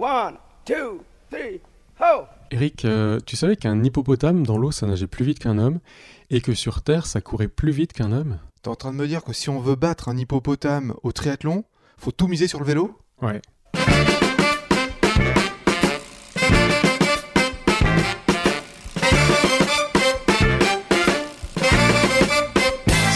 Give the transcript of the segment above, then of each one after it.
One, two, three, ho! Eric, euh, tu savais qu'un hippopotame dans l'eau ça nageait plus vite qu'un homme et que sur Terre ça courait plus vite qu'un homme? T'es en train de me dire que si on veut battre un hippopotame au triathlon, faut tout miser sur le vélo? Ouais.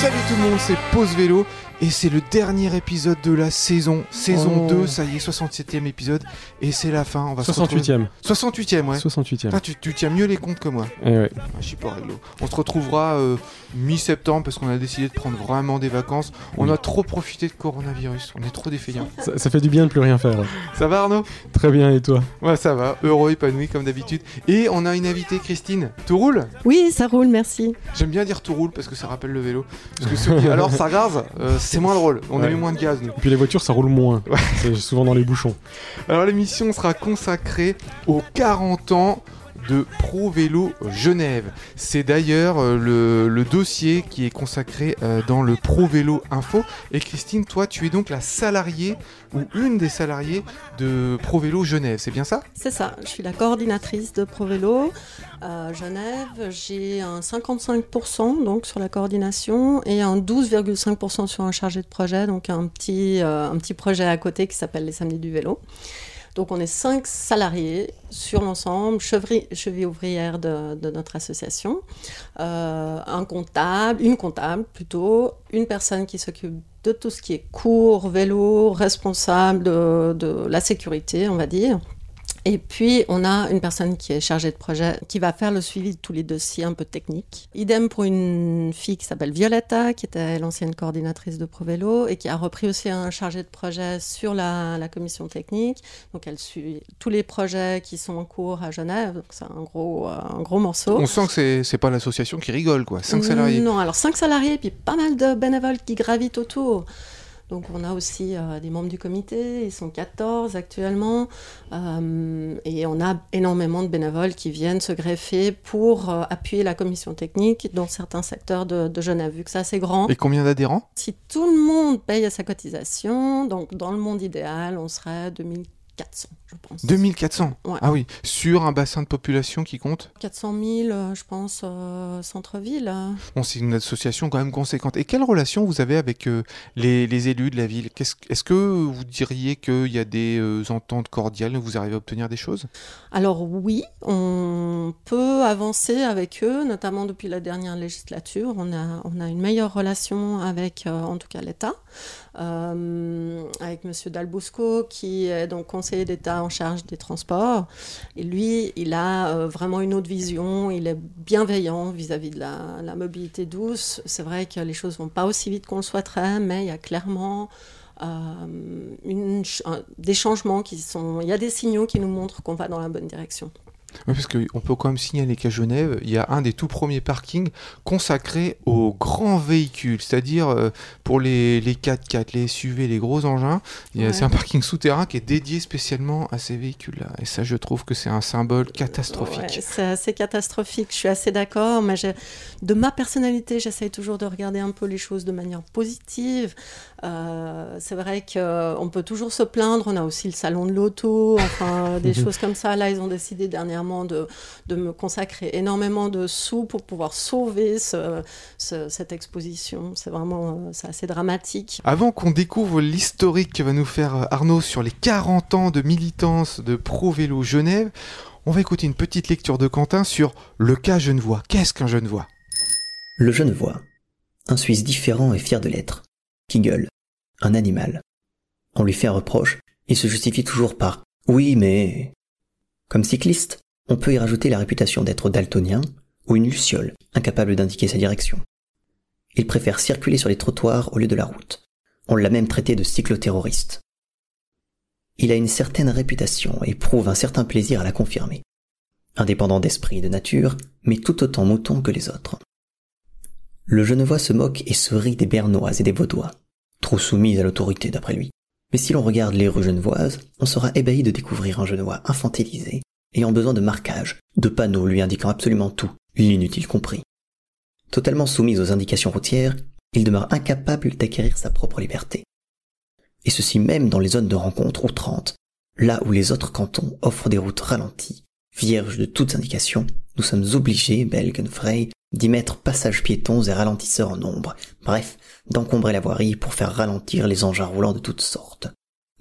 Salut tout le monde, c'est Pause Vélo et c'est le dernier épisode de la saison. Saison Oh. 2, ça y est, 67e épisode et c'est la fin. On va se retrouver- 68ème. 68e, ouais. 68ème. Ah, tu, tu tiens mieux les comptes que moi. Eh ouais. Ah, je suis pas réglo. On se retrouvera euh, mi-septembre parce qu'on a décidé de prendre vraiment des vacances. On Oui. a trop profité de coronavirus. On est trop défaillants. Ça, ça fait du bien de plus rien faire. ouais. Ça va Arnaud? Très bien, et toi? Ouais, ça va. Heureux, épanoui comme d'habitude. Et on a une invitée, Christine. Tout roule? Oui, ça roule, merci. J'aime bien dire tout roule parce que ça rappelle le vélo. Parce que ceux qui- alors ça gaz, euh, c'est moins drôle. On a moins de gaz nous. Et puis les voitures ça roule moins. Ouais. C'est souvent dans les bouchons. Alors l'émission sera consacrée aux 40 ans de Pro Vélo Genève. C'est d'ailleurs euh, le, dossier qui est consacré euh, dans le Pro Vélo Info. Et Christine, toi, tu es donc la salariée ou une des salariées de Pro Vélo Genève, c'est bien ça? C'est ça, je suis la coordinatrice de ProVélo à Genève. J'ai un 55% donc sur la coordination et un 12,5% sur un chargé de projet, donc un petit, euh, un petit projet à côté qui s'appelle les Samedis du vélo. Donc on est cinq salariés sur l'ensemble, cheville ouvrière de, de notre association, Euh, un comptable, une comptable plutôt, une personne qui s'occupe de tout ce qui est cours, vélo, responsable de la sécurité, on va dire. Et puis, on a une personne qui est chargée de projet, qui va faire le suivi de tous les dossiers un peu techniques. Idem pour une fille qui s'appelle Violetta, qui était l'ancienne coordinatrice de ProVélo et qui a repris aussi un chargé de projet sur la, la commission technique. Donc, elle suit tous les projets qui sont en cours à Genève. Donc, c'est un gros, euh, un gros morceau. On sent que c'est- c'est pas l'association qui rigole, quoi. 5 salariés. Non, alors 5 salariés, et puis pas mal de bénévoles qui gravitent autour. Donc on a aussi euh, des membres du comité, ils sont 14 actuellement, euh, et on a énormément de bénévoles qui viennent se greffer pour euh, appuyer la commission technique dans certains secteurs de, de Genève, vu que c'est assez grand. Et combien d'adhérents? Si tout le monde paye à sa cotisation, donc dans le monde idéal, on serait 2400, je pense. 2400 Ouais. Ah oui, sur un bassin de population qui compte 400 000, euh, je pense, euh, centre-ville. Bon, c'est une association quand même conséquente. Et quelle relation vous avez avec euh, les, les élus de la ville? Est-ce que vous diriez qu'il y a des euh, ententes cordiales? Vous arrivez à obtenir des choses? Alors oui, on peut avancer avec eux, notamment depuis la dernière législature. On a, on a une meilleure relation avec, en tout cas, l'État, avec Monsieur Dalbosco, qui est donc conseiller d'État en charge des transports. Et lui, il a euh, vraiment une autre vision. Il est bienveillant vis-à-vis de la, mobilité douce. C'est vrai que les choses vont pas aussi vite qu'on le souhaiterait, mais il y a clairement euh, des changements qui sont. Il y a des signaux qui nous montrent qu'on va dans la bonne direction. Oui, parce qu'on peut quand même signaler qu'à Genève, il y a un des tout premiers parkings consacrés aux grands véhicules, c'est-à-dire euh, pour les, les 4x4, les SUV, les gros engins. Ouais. C'est un parking souterrain qui est dédié spécialement à ces véhicules-là. Et ça, je trouve que c'est un symbole catastrophique. Ouais, c'est assez catastrophique, je suis assez d'accord, mais de ma personnalité, j'essaye toujours de regarder un peu les choses de manière positive. Euh, c'est vrai qu'on peut toujours se plaindre, on a aussi le salon de l'auto, enfin des choses comme ça. Là, ils ont décidé dernièrement de, de me consacrer énormément de sous pour pouvoir sauver ce- ce- cette exposition. C'est vraiment euh, c'est assez dramatique. Avant qu'on découvre l'historique que va nous faire euh, Arnaud sur les 40 ans de militance de Pro Vélo Genève, on va écouter une petite lecture de Quentin sur le cas Genevois. Qu'est-ce qu'un Genevois? Le Genevois. Un Suisse différent et fier de l'être. Qui gueule. Un animal. On lui fait un reproche, il se justifie toujours par oui mais. Comme cycliste, on peut y rajouter la réputation d'être daltonien ou une luciole, incapable d'indiquer sa direction. Il préfère circuler sur les trottoirs au lieu de la route. On l'a même traité de cycloterroriste. Il a une certaine réputation et prouve un certain plaisir à la confirmer. Indépendant d'esprit et de nature, mais tout autant mouton que les autres. Le Genevois se moque et se rit des Bernois et des Vaudois, trop soumis à l'autorité d'après lui. Mais si l'on regarde les rues genevoises, on sera ébahi de découvrir un Genevois infantilisé, ayant besoin de marquages, de panneaux lui indiquant absolument tout, l'inutile compris. Totalement soumis aux indications routières, il demeure incapable d'acquérir sa propre liberté. Et ceci même dans les zones de rencontre outrantes, Là où les autres cantons offrent des routes ralenties, vierges de toutes indications, nous sommes obligés, Belgenfrey, d'y mettre passages piétons et ralentisseurs en nombre, bref, d'encombrer la voirie pour faire ralentir les engins roulants de toutes sortes.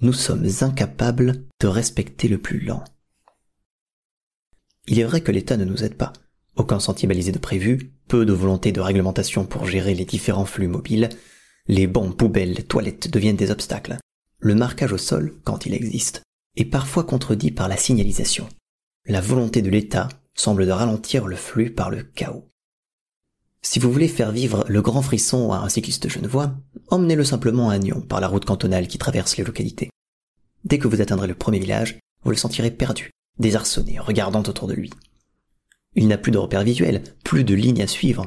Nous sommes incapables de respecter le plus lent. Il est vrai que l'État ne nous aide pas. Aucun sentier balisé de prévu, peu de volonté de réglementation pour gérer les différents flux mobiles, les bancs, poubelles, toilettes deviennent des obstacles. Le marquage au sol, quand il existe, est parfois contredit par la signalisation. La volonté de l'État semble de ralentir le flux par le chaos. Si vous voulez faire vivre le grand frisson à un cycliste genevois, emmenez-le simplement à Nyon par la route cantonale qui traverse les localités. Dès que vous atteindrez le premier village, vous le sentirez perdu, désarçonné, regardant autour de lui. Il n'a plus de repères visuels, plus de lignes à suivre.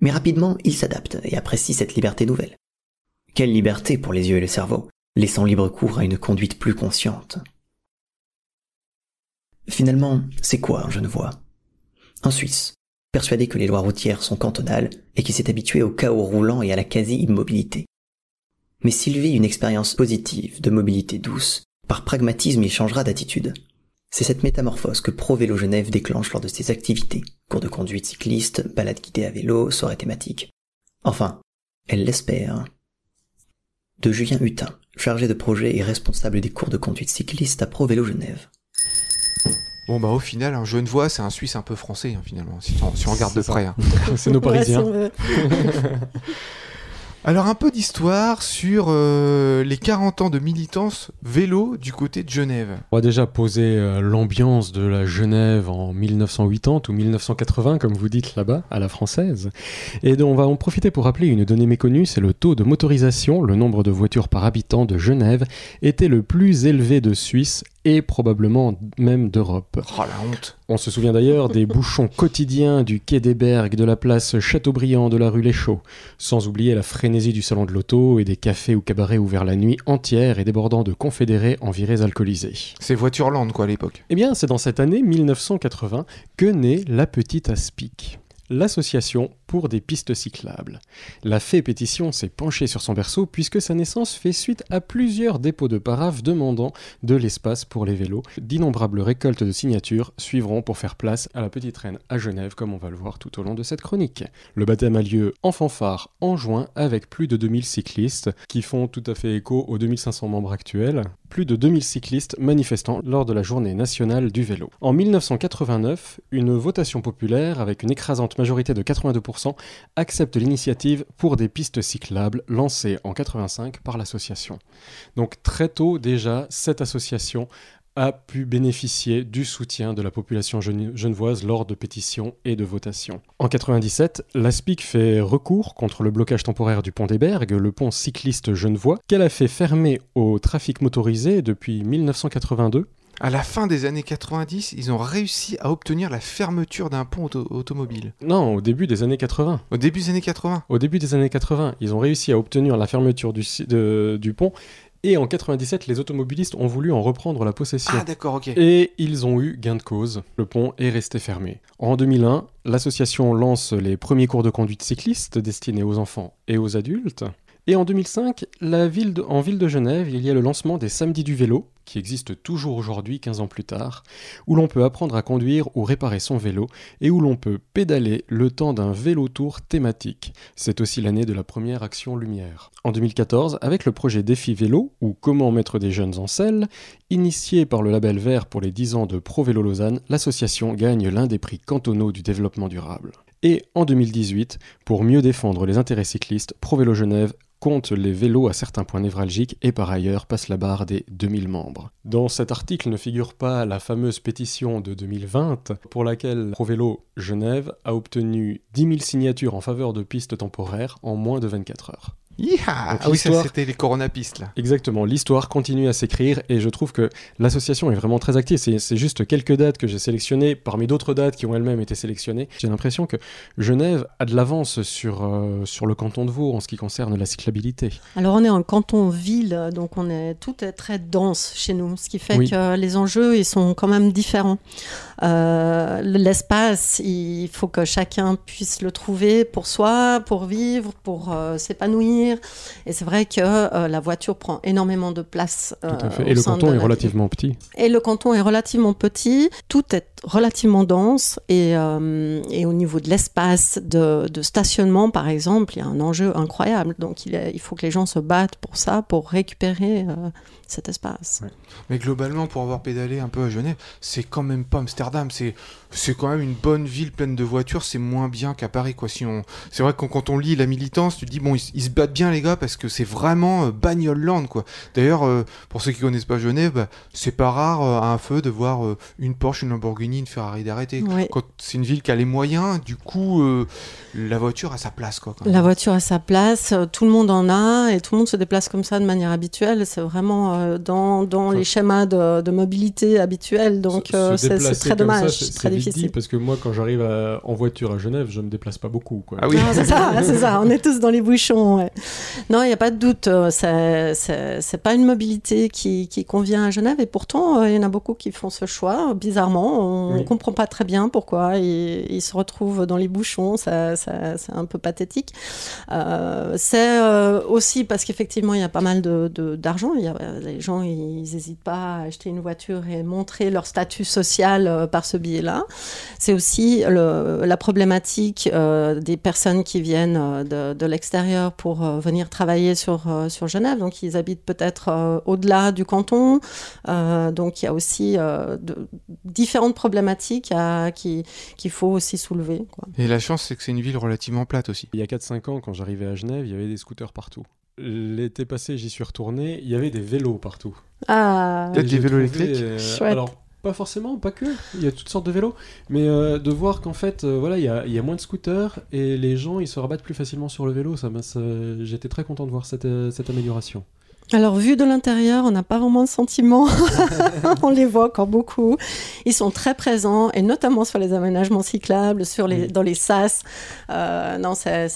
Mais rapidement, il s'adapte et apprécie cette liberté nouvelle. Quelle liberté pour les yeux et le cerveau, laissant libre cours à une conduite plus consciente. Finalement, c'est quoi un Genevois? Un Suisse, persuadé que les lois routières sont cantonales et qui s'est habitué au chaos roulant et à la quasi-immobilité. Mais s'il vit une expérience positive de mobilité douce, par pragmatisme il changera d'attitude. C'est cette métamorphose que Pro Vélo Genève déclenche lors de ses activités, cours de conduite cycliste, balade guidée à vélo, soirée thématique. Enfin, elle l'espère. De Julien Hutin, chargé de projet et responsable des cours de conduite cycliste à Pro Vélo Genève. Bon bah au final, un Genevois, c'est un Suisse un peu français hein, finalement, si on, si on regarde de près. hein. C'est nos Parisiens. Ouais, si. Alors un peu d'histoire sur euh, les 40 ans de militance vélo du côté de Genève. On va déjà poser euh, l'ambiance de la Genève en 1980 ou 1980, comme vous dites là-bas, à la française. Et on va en profiter pour rappeler une donnée méconnue, c'est le taux de motorisation, le nombre de voitures par habitant de Genève, était le plus élevé de Suisse et probablement même d'Europe. Oh la honte. On se souvient d'ailleurs des bouchons quotidiens du quai des Bergues, de la place Chateaubriand, de la rue Les Chaux, sans oublier la frénésie du salon de l'auto et des cafés ou cabarets ouverts la nuit entière et débordant de confédérés en virées alcoolisées. C'est Voitureland quoi à l'époque. Eh bien, c'est dans cette année 1980 que naît la Petite Aspic, l'association pour des pistes cyclables. La fée pétition s'est penchée sur son berceau puisque sa naissance fait suite à plusieurs dépôts de paraphes demandant de l'espace pour les vélos. D'innombrables récoltes de signatures suivront pour faire place à la Petite Reine à Genève, comme on va le voir tout au long de cette chronique. Le baptême a lieu en fanfare en juin avec plus de 2000 cyclistes qui font tout à fait écho aux 2500 membres actuels. Plus de 2000 cyclistes manifestant lors de la journée nationale du vélo. En 1989, une votation populaire avec une écrasante majorité de 82% accepte l'initiative pour des pistes cyclables lancée en 85 par l'association. Donc très tôt déjà, cette association a pu bénéficier du soutien de la population gene- genevoise lors de pétitions et de votations. En 97, l'ASPIC fait recours contre le blocage temporaire du pont des Bergues, le pont cycliste genevois, qu'elle a fait fermer au trafic motorisé depuis 1982 À la fin des années 90, ils ont réussi à obtenir la fermeture d'un pont auto- automobile. Non, au début des années 80. Au début des années 80. Au début des années 80, ils ont réussi à obtenir la fermeture du, si- de- du pont. Et en 97, les automobilistes ont voulu en reprendre la possession. Ah d'accord, ok. Et ils ont eu gain de cause. Le pont est resté fermé. En 2001, l'association lance les premiers cours de conduite cycliste destinés aux enfants et aux adultes. Et en 2005, la ville de- en ville de Genève, il y a le lancement des Samedis du vélo, qui existent toujours aujourd'hui, 15 ans plus tard, où l'on peut apprendre à conduire ou réparer son vélo, et où l'on peut pédaler le temps d'un vélo tour thématique. C'est aussi l'année de la première action lumière. En 2014, avec le projet Défi Vélo, ou Comment mettre des jeunes en selle, initié par le label vert pour les 10 ans de Pro Vélo Lausanne, l'association gagne l'un des prix cantonaux du développement durable. Et en 2018, pour mieux défendre les intérêts cyclistes, Pro Vélo Genève compte les vélos à certains points névralgiques et par ailleurs passe la barre des 2000 membres. Dans cet article ne figure pas la fameuse pétition de 2020 pour laquelle ProVélo Genève a obtenu 10 000 signatures en faveur de pistes temporaires en moins de 24 heures. Ah oui, c'était les coronapistes là. Exactement, l'histoire continue à s'écrire et je trouve que l'association est vraiment très active. C'est juste quelques dates que j'ai sélectionnées parmi d'autres dates qui ont elles-mêmes été sélectionnées. J'ai l'impression que Genève a de l'avance sur, euh, sur le canton de Vaud en ce qui concerne la cyclabilité. Alors on est en canton-ville, donc on est tout est très dense chez nous, ce qui fait Oui. que les enjeux ils sont quand même différents. Euh, L'espace, il faut que chacun puisse le trouver pour soi, pour vivre, pour euh, s'épanouir, Et c'est vrai que euh, la voiture prend énormément de place. Tout à euh, fait. Et le canton est la relativement petit. et le canton est relativement petit, tout est relativement dense et, euh, et au niveau de l'espace de, stationnement, par exemple, il y a un enjeu incroyable. Donc il, faut que les gens se battent pour ça, pour récupérer euh, cet espace. Mais globalement, pour avoir pédalé un peu à Genève, c'est quand même pas Amsterdam. C'est quand même une bonne ville pleine de voitures. C'est moins bien qu'à Paris, quoi. Si on, c'est vrai que quand, on lit la militance, tu te dis bon, ils, se battent bien les gars parce que c'est vraiment euh, bagnole land, quoi. D'ailleurs, euh, pour ceux qui connaissent pas Genève, bah, c'est pas rare à un feu de voir une Porsche, une Lamborghini, une Ferrari d'arrêter. Quand c'est une ville qui a les moyens, du coup, euh, la voiture a sa place, quoi. quand La même. voiture a sa place, euh, tout le monde en a et tout le monde se déplace comme ça de manière habituelle. C'est vraiment euh, dans, dans Enfin, les schémas de, de mobilité habituels. Donc euh, c'est très dommage, c'est- très vite dit, difficile. parce que moi, quand j'arrive en voiture à Genève, je me déplace pas beaucoup. Quoi. Ah oui. Non, c'est ça, c'est ça, on est tous dans les bouchons. ouais. Non, il n'y a pas de doute, c'est- pas une mobilité qui, qui convient à Genève et pourtant, euh, il y en a beaucoup qui font ce choix. Bizarrement, on ne Oui. comprend pas très bien pourquoi ils, ils se retrouvent dans les bouchons, ça, ça- c'est un peu pathétique. Euh, c'est euh, aussi parce qu'effectivement, il y a pas mal de- de- d'argent. Il y a- les gens, ils n'hésitent pas à acheter une voiture et montrer leur statut social euh, par ce biais-là. C'est aussi le- la problématique des personnes qui viennent de, de l'extérieur pour venir travailler sur, sur Genève. Donc, ils habitent peut-être au-delà du canton. Donc, il y a aussi de- différentes problématiques à- qui- qu'il faut aussi soulever. quoi. Et la chance, c'est que c'est une ville relativement plate aussi. Il y a 4-5 ans, quand j'arrivais à Genève, il y avait des scooters partout. L'été passé, j'y suis retourné, il y avait des vélos partout. Ah, Peut-être des vélos électriques euh, Chouette. Alors, pas forcément, pas que. Il y a toutes sortes de vélos. Mais euh, de voir qu'en fait, euh, voilà, il y a, il y a moins de scooters et les gens, ils se rabattent plus facilement sur le vélo. Ça, J'étais très content de voir cette, euh, cette amélioration. Alors, vu de l'intérieur, on n'a pas vraiment de sentiments. on les voit encore beaucoup. Ils sont très présents, et notamment sur les aménagements cyclables, sur les, dans les sas. Euh, non, c'est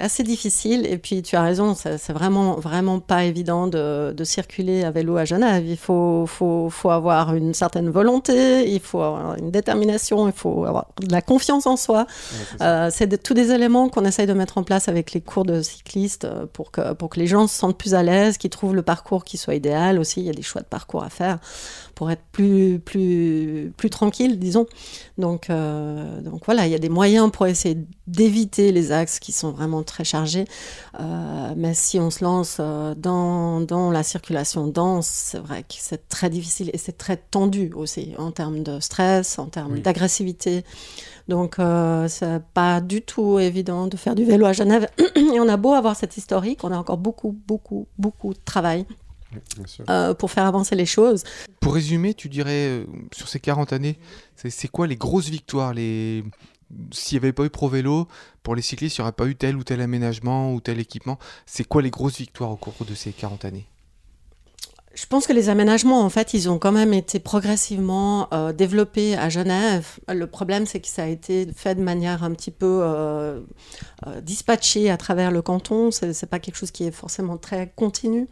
assez difficile. Et puis, tu as raison, c'est c'est vraiment, vraiment pas évident de, de circuler à vélo à Genève. Il faut, faut, faut avoir une certaine volonté, il faut avoir une détermination, il faut avoir de la confiance en soi. Euh, c'est de- tous des éléments qu'on essaye de mettre en place avec les cours de cyclistes euh, pour que, pour que les gens se sentent plus à l'aise, qu'ils trouvent le parcours qui soit idéal aussi. Il y a des choix de parcours à faire pour être plus, plus, plus tranquille, disons. Donc, euh, donc voilà, il y a des moyens pour essayer d'éviter les axes qui sont vraiment très chargés. Euh, mais si on se lance euh, dans, dans la circulation dense, c'est vrai que c'est très difficile et c'est très tendu aussi en termes de stress, en termes Oui. d'agressivité. Donc, euh, c'est pas du tout évident de faire du vélo à Genève. Et on a beau avoir cette historique, on a encore beaucoup, beaucoup, beaucoup de travail euh, pour faire avancer les choses. Pour résumer, tu dirais, euh, sur ces 40 années, c'est c'est quoi les grosses victoires les... S'il n'y avait pas eu Pro Vélo, pour les cyclistes, il n'y aurait pas eu tel ou tel aménagement ou tel équipement. C'est quoi les grosses victoires au cours de ces 40 années? Je pense que les aménagements, en fait, ils ont quand même été progressivement euh, développés à Genève. Le problème, c'est que ça a été fait de manière un petit peu euh, euh, dispatchée à travers le canton. C'est c'est pas quelque chose qui est forcément très continu.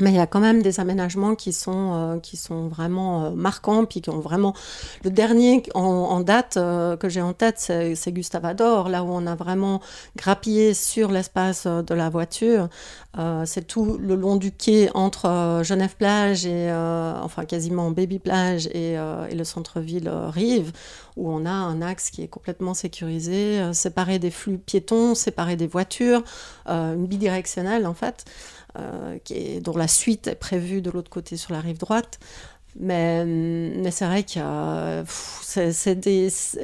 Mais il y a quand même des aménagements qui sont, euh, qui sont vraiment euh, marquants, puis qui ont vraiment... Le dernier en, en date euh, que j'ai en tête, c'est Gustave Ador, là où on a vraiment grappillé sur l'espace euh, de la voiture. Euh, c'est tout le long du quai entre Genève-Plage et, enfin quasiment Baby-Plage et, et le centre-ville Rive, où on a un axe qui est complètement sécurisé, séparé des flux piétons, séparé des voitures, une bidirectionnelle en fait, qui est, dont la suite est prévue de l'autre côté sur la rive droite. Mais, mais c'est vrai que euh,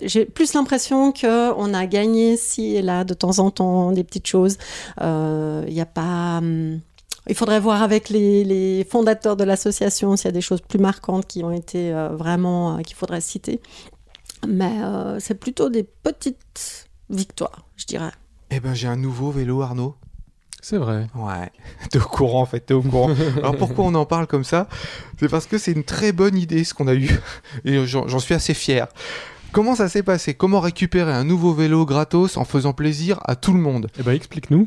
j'ai plus l'impression qu'on a gagné ci et là de temps en temps des petites choses. Euh, Il y a pas. hum, il faudrait voir avec les, les fondateurs de l'association s'il y a des choses plus marquantes qui ont été euh, vraiment euh, qu'il faudrait citer. Mais euh, c'est plutôt des petites victoires, je dirais. Eh ben, j'ai un nouveau vélo, Arnaud. C'est vrai. Ouais, t'es au courant en fait, t'es au courant. Alors pourquoi on en parle comme ça? C'est parce que c'est une très bonne idée ce qu'on a eu, et j'en suis assez fier. Comment ça s'est passé? Comment récupérer un nouveau vélo gratos en faisant plaisir à tout le monde? Eh ben, explique-nous.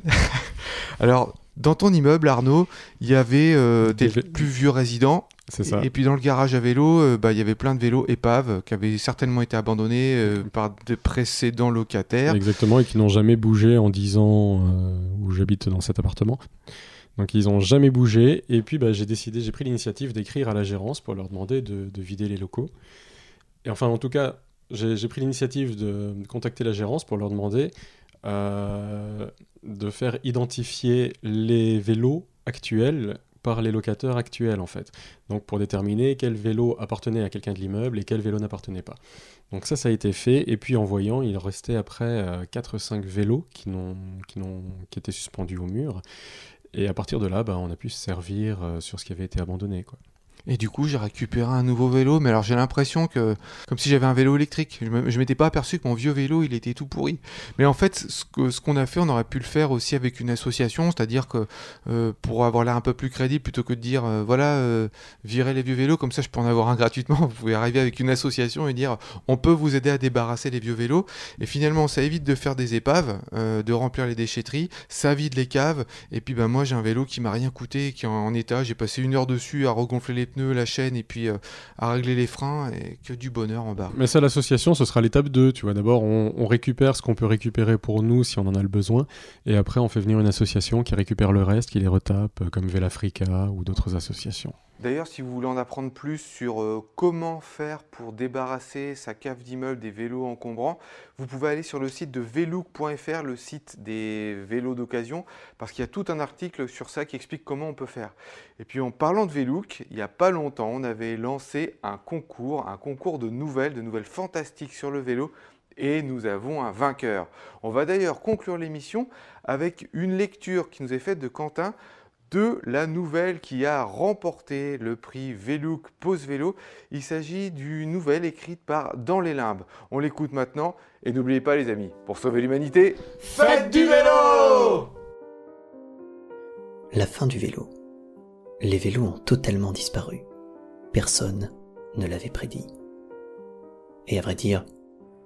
Alors, dans ton immeuble, Arnaud, il y avait euh, des Des plus vieux résidents ça. Et puis dans le garage à vélo, euh, bah, il y avait plein de vélos épaves qui avaient certainement été abandonnés euh, par des précédents locataires. Exactement, et qui n'ont jamais bougé en 10 ans euh, où j'habite dans cet appartement. Donc ils n'ont jamais bougé. Et puis bah, j'ai décidé, j'ai pris l'initiative d'écrire à la gérance pour leur demander de, de vider les locaux. Et enfin, en tout cas, j'ai pris l'initiative de contacter la gérance pour leur demander de faire identifier les vélos actuels par les locataires actuels en fait. Donc pour déterminer quel vélo appartenait à quelqu'un de l'immeuble et quel vélo n'appartenait pas. Donc ça ça a été fait et puis en voyant il restait après 4-5 vélos qui, qui, qui étaient suspendus au mur et à partir de là bah, on a pu se servir euh, sur ce qui avait été abandonné. Et du coup, j'ai récupéré un nouveau vélo, mais alors j'ai l'impression que, comme si j'avais un vélo électrique. Je, m'étais pas aperçu que mon vieux vélo, il était tout pourri. Mais en fait, ce que ce qu'on a fait, on aurait pu le faire aussi avec une association, c'est-à-dire que euh, pour avoir l'air un peu plus crédible, plutôt que de dire, euh, voilà, euh, virez les vieux vélos, comme ça je peux en avoir un gratuitement. Vous pouvez arriver avec une association et dire, on peut vous aider à débarrasser les vieux vélos. Et finalement, ça évite de faire des épaves, de remplir les déchetteries, ça vide les caves. Et puis, bah moi, j'ai un vélo qui m'a rien coûté, qui est en, état. J'ai passé une heure dessus à regonfler les la chaîne et puis euh, à régler les freins et que du bonheur en bas. Mais ça, l'association, ce sera l'étape 2, tu vois. D'abord, on, on récupère ce qu'on peut récupérer pour nous si on en a le besoin, et après, on fait venir une association qui récupère le reste, qui les retape, euh, comme Velafrica ou d'autres associations. D'ailleurs, si vous voulez en apprendre plus sur euh, comment faire pour débarrasser sa cave d'immeuble des vélos encombrants, vous pouvez aller sur le site de velook.fr, le site des vélos d'occasion, parce qu'il y a tout un article sur ça qui explique comment on peut faire. Et puis en parlant de Velook, il n'y a pas longtemps, on avait lancé un concours, un concours de nouvelles, de nouvelles fantastiques sur le vélo, et nous avons un vainqueur. On va d'ailleurs conclure l'émission avec une lecture qui nous est faite de Quentin de la nouvelle qui a remporté le prix Velook Pose Vélo. Il s'agit d'une nouvelle écrite par Dans les Limbes. On l'écoute maintenant et n'oubliez pas les amis, pour sauver l'humanité, faites du vélo La fin du vélo. Les vélos ont totalement disparu. Personne ne l'avait prédit. Et à vrai dire,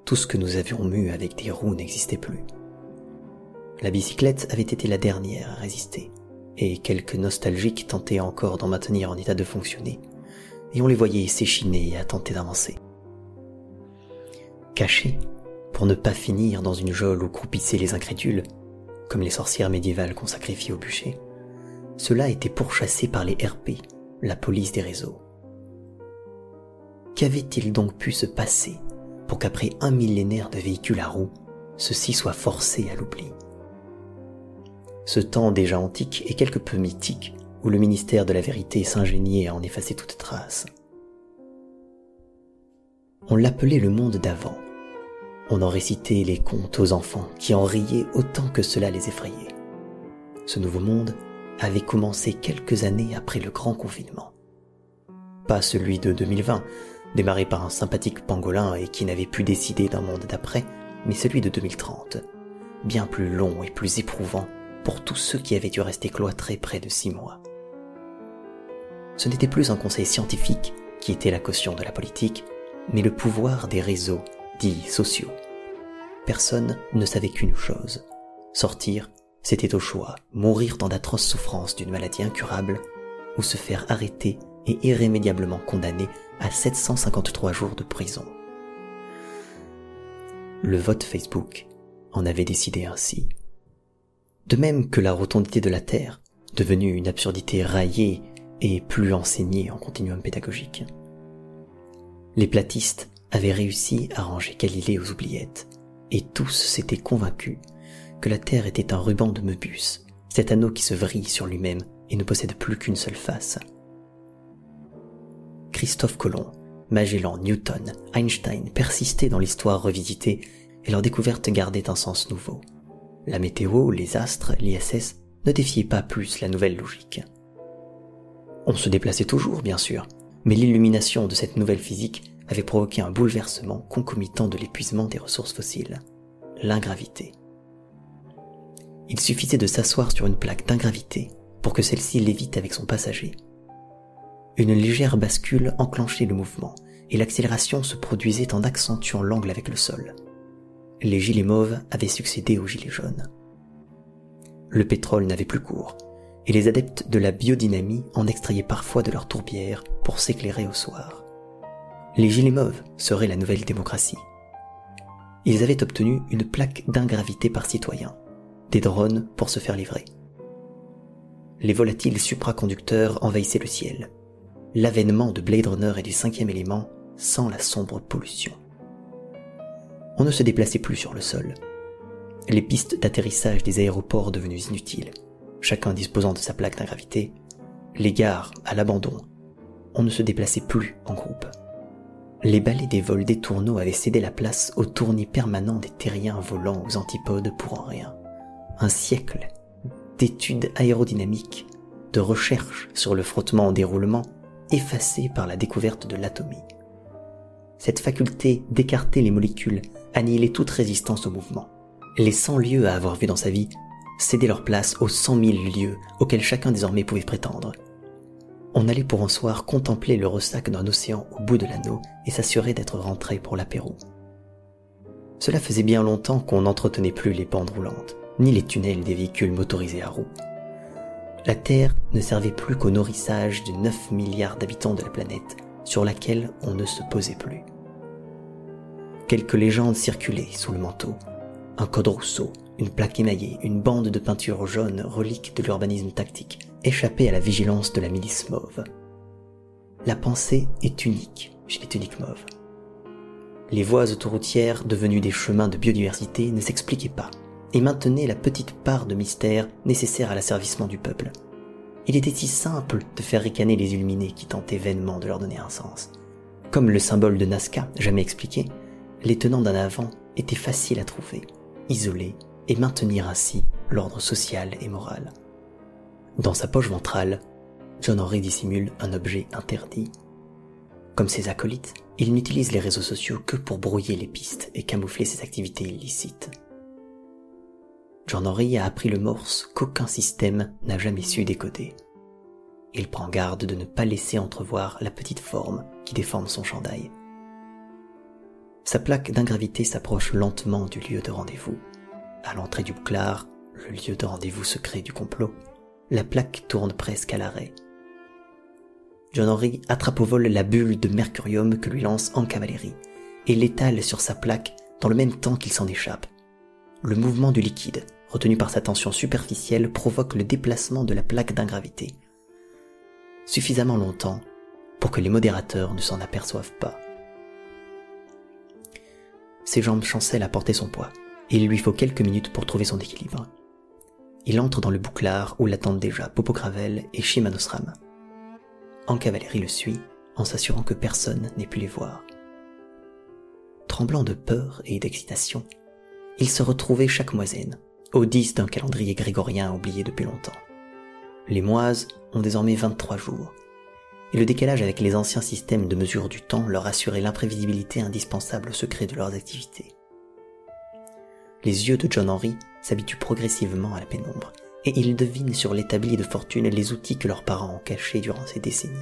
tout ce que nous avions mu avec des roues n'existait plus. La bicyclette avait été la dernière à résister, et quelques nostalgiques tentaient encore d'en maintenir en état de fonctionner, et on les voyait s'échiner à tenter d'avancer. Cachés, pour ne pas finir dans une geôle où croupissaient les incrédules, comme les sorcières médiévales qu'on sacrifiait au bûcher, cela était pourchassé par les RP, la police des réseaux. Qu'avait-il donc pu se passer pour qu'après un millénaire de véhicules à roues, ceux-ci soient forcés à l'oubli? Ce temps déjà antique est quelque peu mythique, où le ministère de la vérité s'ingéniait à en effacer toute trace. On l'appelait le monde d'avant. On en récitait les contes aux enfants qui en riaient autant que cela les effrayait. Ce nouveau monde avait commencé quelques années après le grand confinement. Pas celui de 2020, démarré par un sympathique pangolin et qui n'avait pu décider d'un monde d'après, mais celui de 2030, bien plus long et plus éprouvant pour tous ceux qui avaient dû rester cloîtrés près de six mois. Ce n'était plus un conseil scientifique qui était la caution de la politique, mais le pouvoir des réseaux dits sociaux. Personne ne savait qu'une chose, sortir c'était au choix, mourir dans d'atroces souffrances d'une maladie incurable, ou se faire arrêter et irrémédiablement condamner à 753 jours de prison. Le vote Facebook en avait décidé ainsi. De même que la rotondité de la Terre, devenue une absurdité raillée et plus enseignée en continuum pédagogique. Les platistes avaient réussi à ranger Galilée aux oubliettes, et tous s'étaient convaincus que la Terre était un ruban de Möbius, cet anneau qui se vrille sur lui-même et ne possède plus qu'une seule face. Christophe Colomb, Magellan, Newton, Einstein persistaient dans l'histoire revisitée et leur découverte gardait un sens nouveau. La météo, les astres, l'ISS ne défiaient pas plus la nouvelle logique. On se déplaçait toujours, bien sûr, mais l'illumination de cette nouvelle physique avait provoqué un bouleversement concomitant de l'épuisement des ressources fossiles, l'ingravité. Il suffisait de s'asseoir sur une plaque d'ingravité pour que celle-ci lévite avec son passager. Une légère bascule enclenchait le mouvement et l'accélération se produisait en accentuant l'angle avec le sol. Les gilets mauves avaient succédé aux gilets jaunes. Le pétrole n'avait plus cours, et les adeptes de la biodynamie en extrayaient parfois de leur tourbière pour s'éclairer au soir. Les gilets mauves seraient la nouvelle démocratie. Ils avaient obtenu une plaque d'ingravité par citoyen, des drones pour se faire livrer. Les volatiles supraconducteurs envahissaient le ciel. L'avènement de Blade Runner et du cinquième élément sans la sombre pollution. On ne se déplaçait plus sur le sol. Les pistes d'atterrissage des aéroports devenues inutiles, chacun disposant de sa plaque d'ingravité, les gares à l'abandon. On ne se déplaçait plus en groupe. Les balais des vols des tourneaux avaient cédé la place au tournis permanent des terriens volant aux antipodes pour en rien. Un siècle d'études aérodynamiques, de recherches sur le frottement en déroulement, effacé par la découverte de l'atomie. Cette faculté d'écarter les molécules annihilait toute résistance au mouvement. Les cent lieux à avoir vu dans sa vie cédaient leur place aux cent mille lieux auxquels chacun désormais pouvait prétendre. On allait pour un soir contempler le ressac d'un océan au bout de l'anneau et s'assurer d'être rentré pour l'apéro. Cela faisait bien longtemps qu'on n'entretenait plus les bandes roulantes, ni les tunnels des véhicules motorisés à roues. La Terre ne servait plus qu'au nourrissage de 9 milliards d'habitants de la planète, sur laquelle on ne se posait plus. Quelques légendes circulaient sous le manteau. Un code Rousseau, une plaque émaillée, une bande de peinture jaune, relique de l'urbanisme tactique, échappée à la vigilance de la milice mauve. La pensée est unique chez les tuniques mauves. Les voies autoroutières, devenues des chemins de biodiversité, ne s'expliquaient pas et maintenaient la petite part de mystère nécessaire à l'asservissement du peuple. Il était si simple de faire ricaner les illuminés qui tentaient vainement de leur donner un sens. Comme le symbole de Nazca, jamais expliqué, les tenants d'un avant étaient faciles à trouver, isolés, et maintenir ainsi l'ordre social et moral. Dans sa poche ventrale, John Henry dissimule un objet interdit. Comme ses acolytes, il n'utilise les réseaux sociaux que pour brouiller les pistes et camoufler ses activités illicites. John Henry a appris le morse qu'aucun système n'a jamais su décoder. Il prend garde de ne pas laisser entrevoir la petite forme qui déforme son chandail. Sa plaque d'ingravité s'approche lentement du lieu de rendez-vous. À l'entrée du bouclard, le lieu de rendez-vous secret du complot, la plaque tourne presque à l'arrêt. John Henry attrape au vol la bulle de mercurium que lui lance en cavalerie et l'étale sur sa plaque dans le même temps qu'il s'en échappe. Le mouvement du liquide, retenu par sa tension superficielle, provoque le déplacement de la plaque d'ingravité. Suffisamment longtemps pour que les modérateurs ne s'en aperçoivent pas. Ses jambes chancellent à porter son poids, et il lui faut quelques minutes pour trouver son équilibre. Il entre dans le bouclard où l'attendent déjà Popo Gravel et Shimanosram. En cavalerie le suit, en s'assurant que personne n'ait pu les voir. Tremblant de peur et d'excitation, il se retrouvait chaque moisine, au 10 d'un calendrier grégorien oublié depuis longtemps. Les moises ont désormais 23 jours, et le décalage avec les anciens systèmes de mesure du temps leur assurait l'imprévisibilité indispensable au secret de leurs activités. Les yeux de John Henry s'habituent progressivement à la pénombre, et ils devinent sur l'établi de fortune les outils que leurs parents ont cachés durant ces décennies.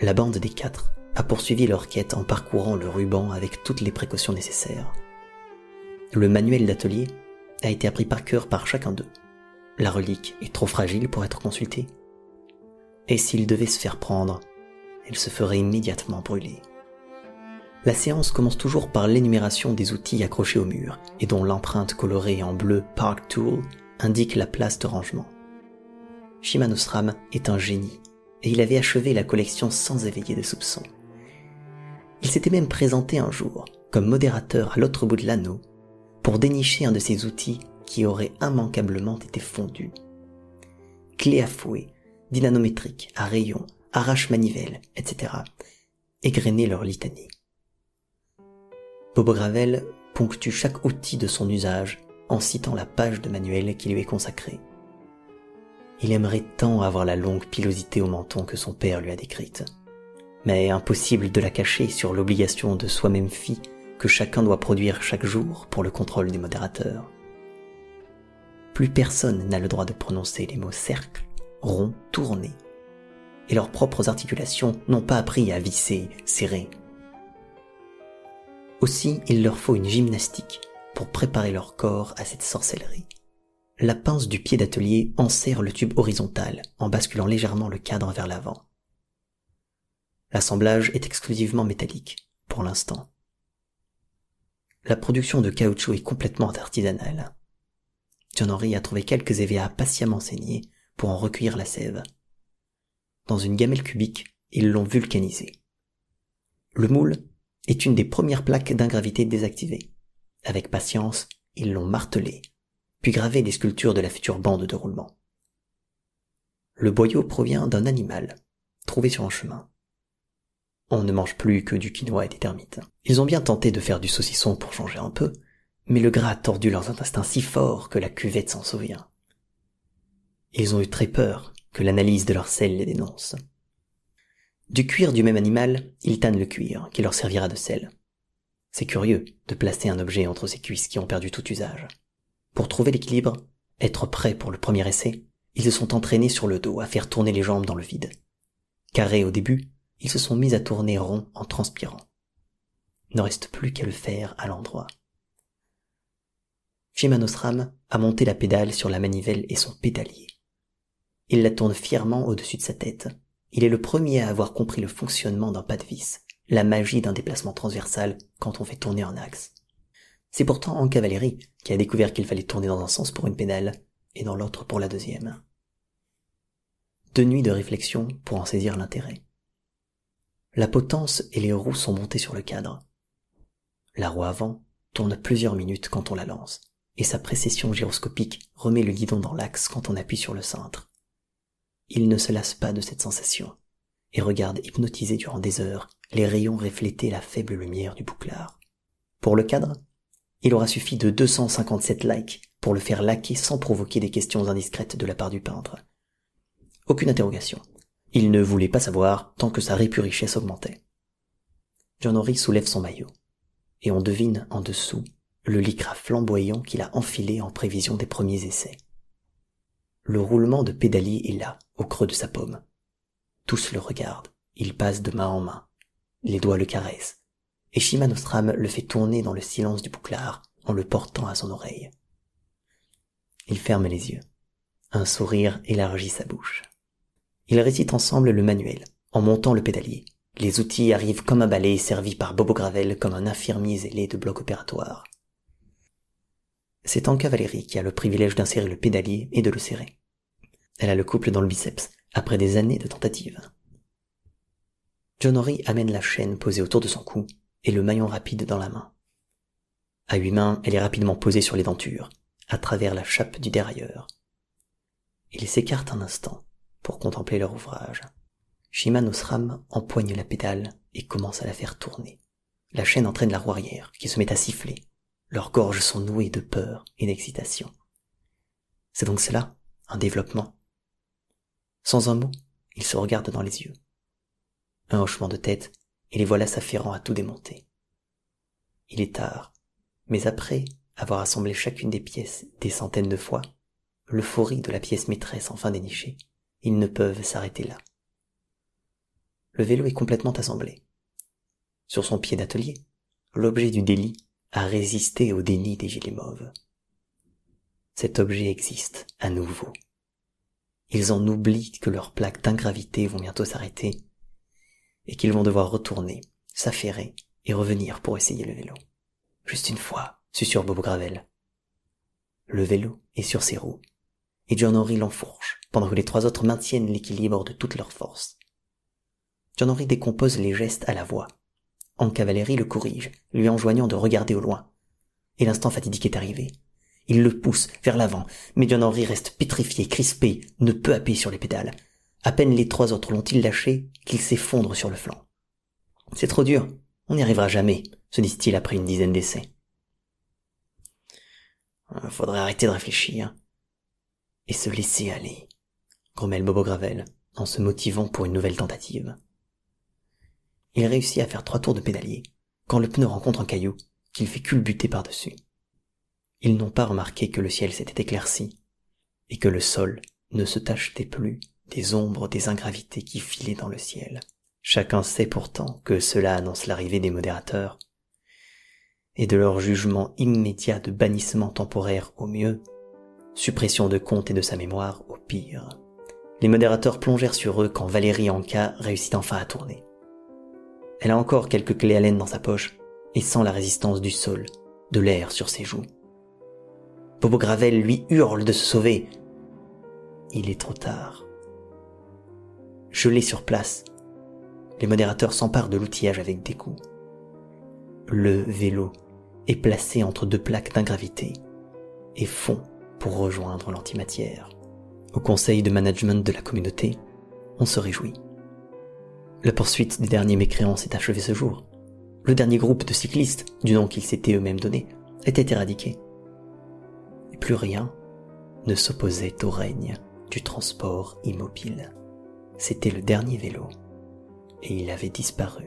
La bande des quatre a poursuivi leur quête en parcourant le ruban avec toutes les précautions nécessaires. Le manuel d'atelier a été appris par cœur par chacun d'eux. La relique est trop fragile pour être consultée. Et s'il devait se faire prendre, elle se ferait immédiatement brûler. La séance commence toujours par l'énumération des outils accrochés au mur et dont l'empreinte colorée en bleu Park Tool indique la place de rangement. Shimanosram est un génie et il avait achevé la collection sans éveiller de soupçons. Il s'était même présenté un jour comme modérateur à l'autre bout de l'anneau pour dénicher un de ces outils qui aurait immanquablement été fondu. Clé à fouet, dynanométrique, à rayon, arrache manivelle, etc. égrener leur litanie. Bobo Gravel ponctue chaque outil de son usage en citant la page de manuel qui lui est consacrée. Il aimerait tant avoir la longue pilosité au menton que son père lui a décrite. Mais impossible de la cacher sur l'obligation de soi-même fille que chacun doit produire chaque jour pour le contrôle des modérateurs. Plus personne n'a le droit de prononcer les mots cercle, rond, tourné. Et leurs propres articulations n'ont pas appris à visser, serrer, aussi, il leur faut une gymnastique pour préparer leur corps à cette sorcellerie. la pince du pied d'atelier enserre le tube horizontal en basculant légèrement le cadre vers l'avant. L'assemblage est exclusivement métallique, pour l'instant. La production de caoutchouc est complètement artisanale. John Henry a trouvé quelques EVA patiemment saignés pour en recueillir la sève. Dans une gamelle cubique, ils l'ont vulcanisé. Le moule est une des premières plaques d'ingravité désactivées. Avec patience, ils l'ont martelé, puis gravé les sculptures de la future bande de roulement. Le boyau provient d'un animal, trouvé sur un chemin. On ne mange plus que du quinoa et des termites. Ils ont bien tenté de faire du saucisson pour changer un peu, mais le gras a tordu leurs intestins si fort que la cuvette s'en souvient. Ils ont eu très peur que l'analyse de leur sel les dénonce. Du cuir du même animal, ils tannent le cuir, qui leur servira de sel. C'est curieux de placer un objet entre ces cuisses qui ont perdu tout usage. Pour trouver l'équilibre, être prêt pour le premier essai, ils se sont entraînés sur le dos à faire tourner les jambes dans le vide. Carrés au début, ils se sont mis à tourner rond en transpirant. Il ne reste plus qu'à le faire à l'endroit. Shimanosram a monté la pédale sur la manivelle et son pédalier. Il la tourne fièrement au-dessus de sa tête. Il est le premier à avoir compris le fonctionnement d'un pas de vis, la magie d'un déplacement transversal quand on fait tourner un axe. C'est pourtant en cavalerie qui a découvert qu'il fallait tourner dans un sens pour une pédale et dans l'autre pour la deuxième. Deux nuits de réflexion pour en saisir l'intérêt. La potence et les roues sont montées sur le cadre. La roue avant tourne plusieurs minutes quand on la lance, et sa précession gyroscopique remet le guidon dans l'axe quand on appuie sur le cintre. Il ne se lasse pas de cette sensation, et regarde hypnotisé durant des heures les rayons refléter la faible lumière du bouclard. Pour le cadre, il aura suffi de 257 likes pour le faire laquer sans provoquer des questions indiscrètes de la part du peintre. Aucune interrogation. Il ne voulait pas savoir tant que sa répue richesse augmentait. John Henry soulève son maillot, et on devine en dessous le lycra flamboyant qu'il a enfilé en prévision des premiers essais. Le roulement de pédalier est là, au creux de sa paume. Tous le regardent, il passe de main en main. Les doigts le caressent, et Shimanostram le fait tourner dans le silence du bouclard en le portant à son oreille. Il ferme les yeux. Un sourire élargit sa bouche. Ils récitent ensemble le manuel, en montant le pédalier. Les outils arrivent comme un balai servi par Bobo Gravel comme un infirmier zélé de bloc opératoire. C'est en cavalerie qui a le privilège d'insérer le pédalier et de le serrer. Elle a le couple dans le biceps, après des années de tentatives. John Henry amène la chaîne posée autour de son cou et le maillon rapide dans la main. À huit mains, elle est rapidement posée sur les dentures, à travers la chape du dérailleur. Il s'écarte un instant, pour contempler leur ouvrage. Shiman Osram empoigne la pédale et commence à la faire tourner. La chaîne entraîne la roue arrière, qui se met à siffler. Leurs gorges sont nouées de peur et d'excitation. C'est donc cela, un développement. Sans un mot, ils se regardent dans les yeux. Un hochement de tête, et les voilà s'affairant à tout démonter. Il est tard, mais après avoir assemblé chacune des pièces des centaines de fois, l'euphorie de la pièce maîtresse enfin dénichée, ils ne peuvent s'arrêter là. Le vélo est complètement assemblé. Sur son pied d'atelier, l'objet du délit a résisté au déni des gilets mauves. Cet objet existe à nouveau. Ils en oublient que leurs plaques d'ingravité vont bientôt s'arrêter et qu'ils vont devoir retourner, s'affairer et revenir pour essayer le vélo. Juste une fois, susurre Bobo Gravel. Le vélo est sur ses roues et John Henry l'enfourche que les trois autres maintiennent l'équilibre de toute leur force. John Henry décompose les gestes à la voix. En cavalerie le corrige, lui enjoignant de regarder au loin. Et l'instant fatidique est arrivé. Il le pousse vers l'avant, mais John Henry reste pétrifié, crispé, ne peut appuyer sur les pédales. À peine les trois autres l'ont-ils lâché qu'il s'effondre sur le flanc. C'est trop dur, on n'y arrivera jamais, se disent-ils après une dizaine d'essais. Faudrait arrêter de réfléchir et se laisser aller grommelle Bobo Gravel, en se motivant pour une nouvelle tentative. Il réussit à faire trois tours de pédalier, quand le pneu rencontre un caillou, qu'il fait culbuter par-dessus. Ils n'ont pas remarqué que le ciel s'était éclairci, et que le sol ne se tachetait plus des ombres des ingravités qui filaient dans le ciel. Chacun sait pourtant que cela annonce l'arrivée des modérateurs, et de leur jugement immédiat de bannissement temporaire au mieux, suppression de compte et de sa mémoire au pire. Les modérateurs plongèrent sur eux quand Valérie Anka réussit enfin à tourner. Elle a encore quelques clés à laine dans sa poche et sent la résistance du sol, de l'air sur ses joues. Bobo Gravel lui hurle de se sauver. Il est trop tard. Gelé sur place, les modérateurs s'emparent de l'outillage avec des coups. Le vélo est placé entre deux plaques d'ingravité et fond pour rejoindre l'antimatière. Au conseil de management de la communauté, on se réjouit. La poursuite des derniers mécréants s'est achevée ce jour. Le dernier groupe de cyclistes, du nom qu'ils s'étaient eux-mêmes donné, était éradiqué. Plus rien ne s'opposait au règne du transport immobile. C'était le dernier vélo, et il avait disparu.